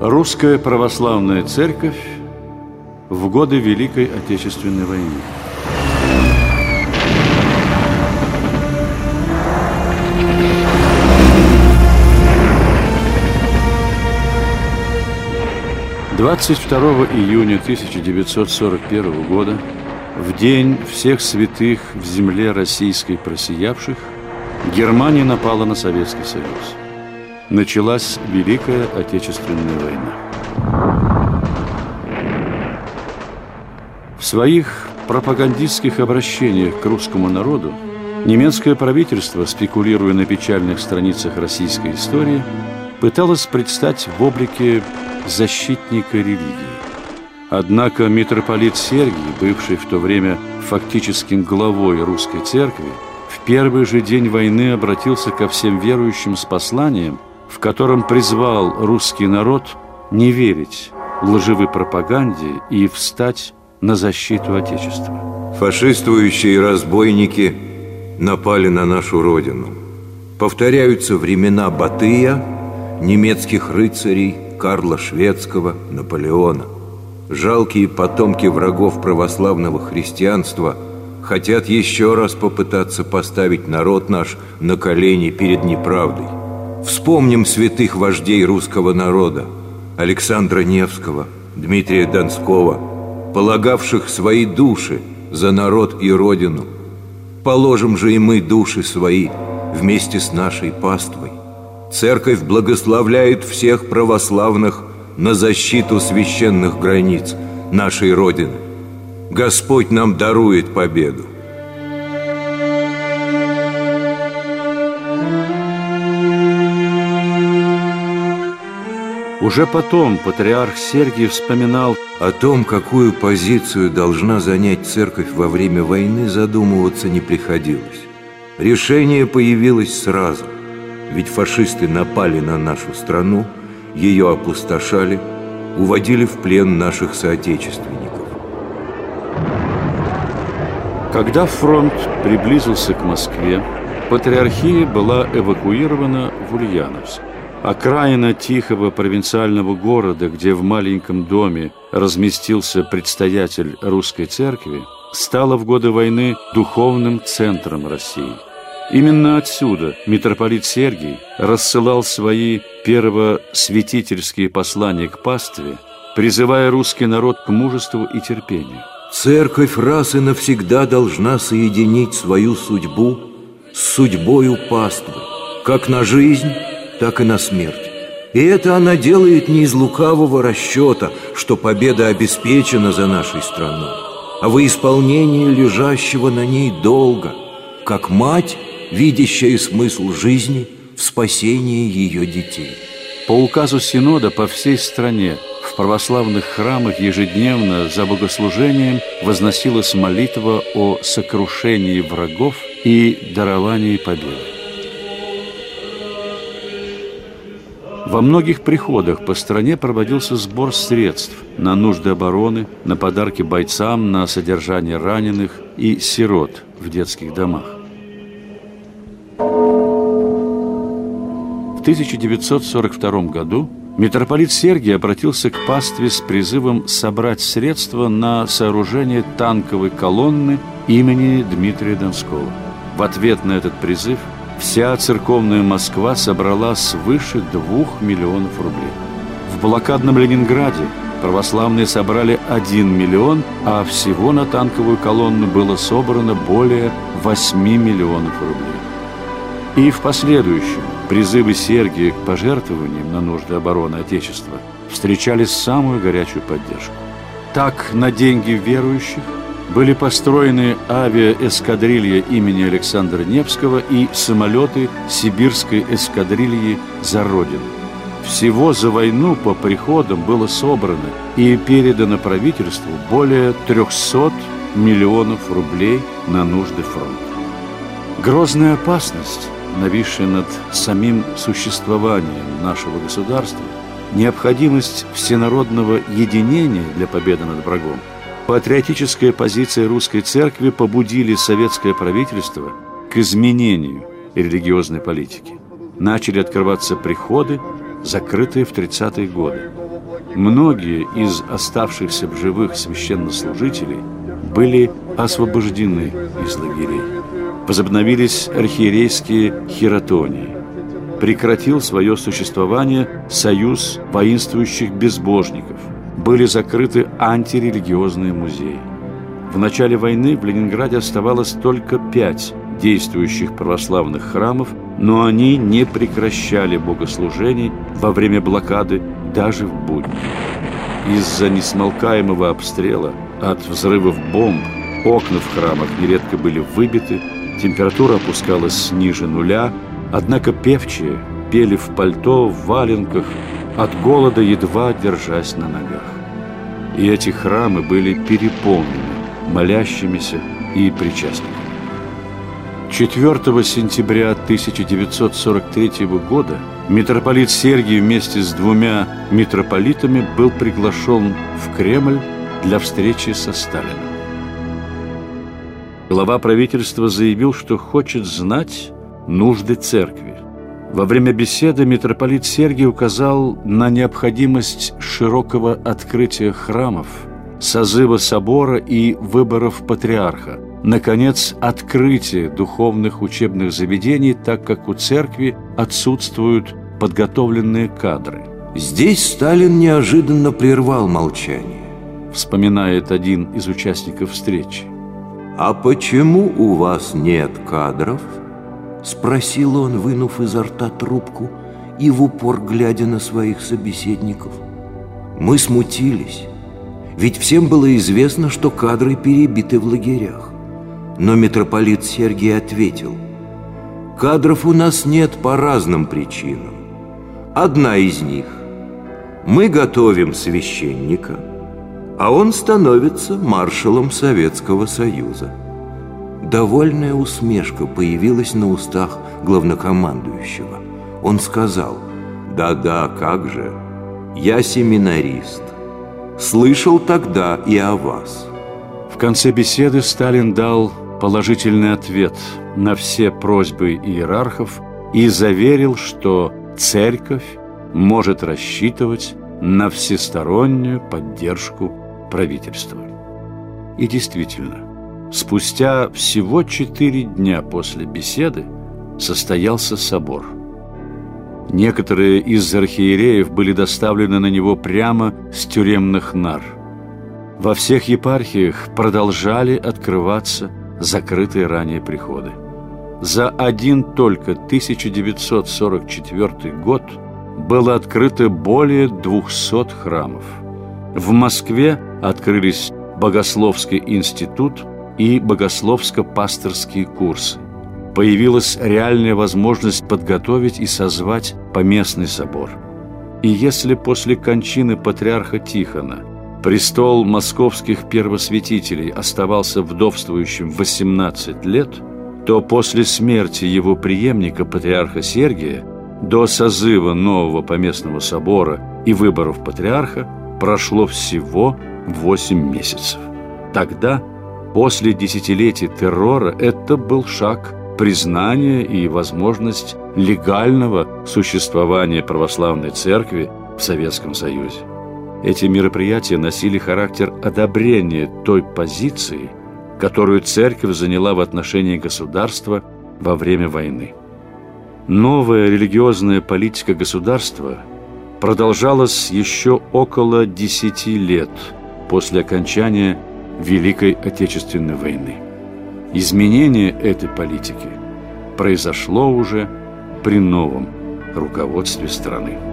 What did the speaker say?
Русская православная церковь в годы Великой Отечественной войны. Двадцать второго июня 1941 года, в день всех святых в земле российской просиявших, Германия напала на Советский Союз. Началась Великая Отечественная война. В своих пропагандистских обращениях к русскому народу немецкое правительство, спекулируя на печальных страницах российской истории, пыталось предстать в облике защитника религии. Однако митрополит Сергий, бывший в то время фактическим главой русской церкви, в первый же день войны обратился ко всем верующим с посланием, в котором призвал русский народ не верить лживой пропаганде и встать на защиту Отечества. Фашистующие разбойники напали на нашу Родину. Повторяются времена Батыя, немецких рыцарей, Карла Шведского, Наполеона. Жалкие потомки врагов православного христианства – хотят еще раз попытаться поставить народ наш на колени перед неправдой. Вспомним святых вождей русского народа Александра Невского, Дмитрия Донского, полагавших свои души за народ и родину. Положим же и мы души свои вместе с нашей паствой. Церковь благословляет всех православных на защиту священных границ нашей Родины. Господь нам дарует победу. Уже потом патриарх Сергий вспоминал о том, какую позицию должна занять церковь во время войны, задумываться не приходилось. Решение появилось сразу, ведь фашисты напали на нашу страну, ее опустошали, уводили в плен наших соотечественников. Когда фронт приблизился к Москве, патриархия была эвакуирована в Ульяновск. Окраина тихого провинциального города, где в маленьком доме разместился предстоятель русской церкви, стала в годы войны духовным центром России. Именно отсюда митрополит Сергий рассылал свои первосвятительские послания к пастве, призывая русский народ к мужеству и терпению. Церковь раз и навсегда должна соединить свою судьбу с судьбою паствы, как на жизнь, так и на смерть. И это она делает не из лукавого расчета, что победа обеспечена за нашей страной, а во исполнении лежащего на ней долга, как мать, видящая смысл жизни в спасении ее детей. По указу Синода по всей стране в православных храмах ежедневно за богослужением возносилась молитва о сокрушении врагов и даровании победы. Во многих приходах по стране проводился сбор средств на нужды обороны, на подарки бойцам, на содержание раненых и сирот в детских домах. В 1942 году Митрополит Сергий обратился к пастве с призывом собрать средства на сооружение танковой колонны имени Дмитрия Донского. В ответ на этот призыв вся церковная Москва собрала свыше двух миллионов рублей. В блокадном Ленинграде православные собрали 1 миллион, а всего на танковую колонну было собрано более 8 миллионов рублей. И в последующем призывы Сергия к пожертвованиям на нужды обороны Отечества встречали самую горячую поддержку. Так, на деньги верующих были построены авиаэскадрилья имени Александра Невского и самолеты сибирской эскадрильи «За Родину». Всего за войну по приходам было собрано и передано правительству более 300 миллионов рублей на нужды фронта. Грозная опасность нависшая над самим существованием нашего государства, необходимость всенародного единения для победы над врагом, патриотическая позиция русской церкви побудили советское правительство к изменению религиозной политики. Начали открываться приходы, закрытые в 30-е годы. Многие из оставшихся в живых священнослужителей были освобождены из лагерей. Возобновились архиерейские хиротонии. Прекратил свое существование союз воинствующих безбожников. Были закрыты антирелигиозные музеи. В начале войны в Ленинграде оставалось только пять действующих православных храмов, но они не прекращали богослужений во время блокады даже в будни. Из-за несмолкаемого обстрела, от взрывов бомб, окна в храмах нередко были выбиты, температура опускалась ниже нуля, однако певчие пели в пальто, в валенках, от голода едва держась на ногах. И эти храмы были переполнены молящимися и причастными. 4 сентября 1943 года митрополит Сергий вместе с двумя митрополитами был приглашен в Кремль для встречи со Сталиным. Глава правительства заявил, что хочет знать нужды церкви. Во время беседы митрополит Сергий указал на необходимость широкого открытия храмов, созыва собора и выборов патриарха – наконец, открытие духовных учебных заведений, так как у церкви отсутствуют подготовленные кадры. Здесь Сталин неожиданно прервал молчание. Вспоминает один из участников встречи. «А почему у вас нет кадров?» Спросил он, вынув изо рта трубку и в упор глядя на своих собеседников. Мы смутились, ведь всем было известно, что кадры перебиты в лагерях. Но митрополит Сергий ответил, «Кадров у нас нет по разным причинам. Одна из них – мы готовим священника, а он становится маршалом Советского Союза». Довольная усмешка появилась на устах главнокомандующего. Он сказал, «Да-да, как же, я семинарист. Слышал тогда и о вас». В конце беседы Сталин дал положительный ответ на все просьбы иерархов и заверил, что церковь может рассчитывать на всестороннюю поддержку правительства. И действительно, спустя всего четыре дня после беседы состоялся собор. Некоторые из архиереев были доставлены на него прямо с тюремных нар. Во всех епархиях продолжали открываться закрытые ранее приходы. За один только 1944 год было открыто более 200 храмов. В Москве открылись Богословский институт и богословско-пасторские курсы. Появилась реальная возможность подготовить и созвать поместный собор. И если после кончины патриарха Тихона – Престол московских первосвятителей оставался вдовствующим 18 лет, то после смерти его преемника, патриарха Сергия, до созыва нового поместного собора и выборов патриарха прошло всего 8 месяцев. Тогда, после десятилетий террора, это был шаг признания и возможность легального существования православной церкви в Советском Союзе. Эти мероприятия носили характер одобрения той позиции, которую церковь заняла в отношении государства во время войны. Новая религиозная политика государства продолжалась еще около десяти лет после окончания Великой Отечественной войны. Изменение этой политики произошло уже при новом руководстве страны.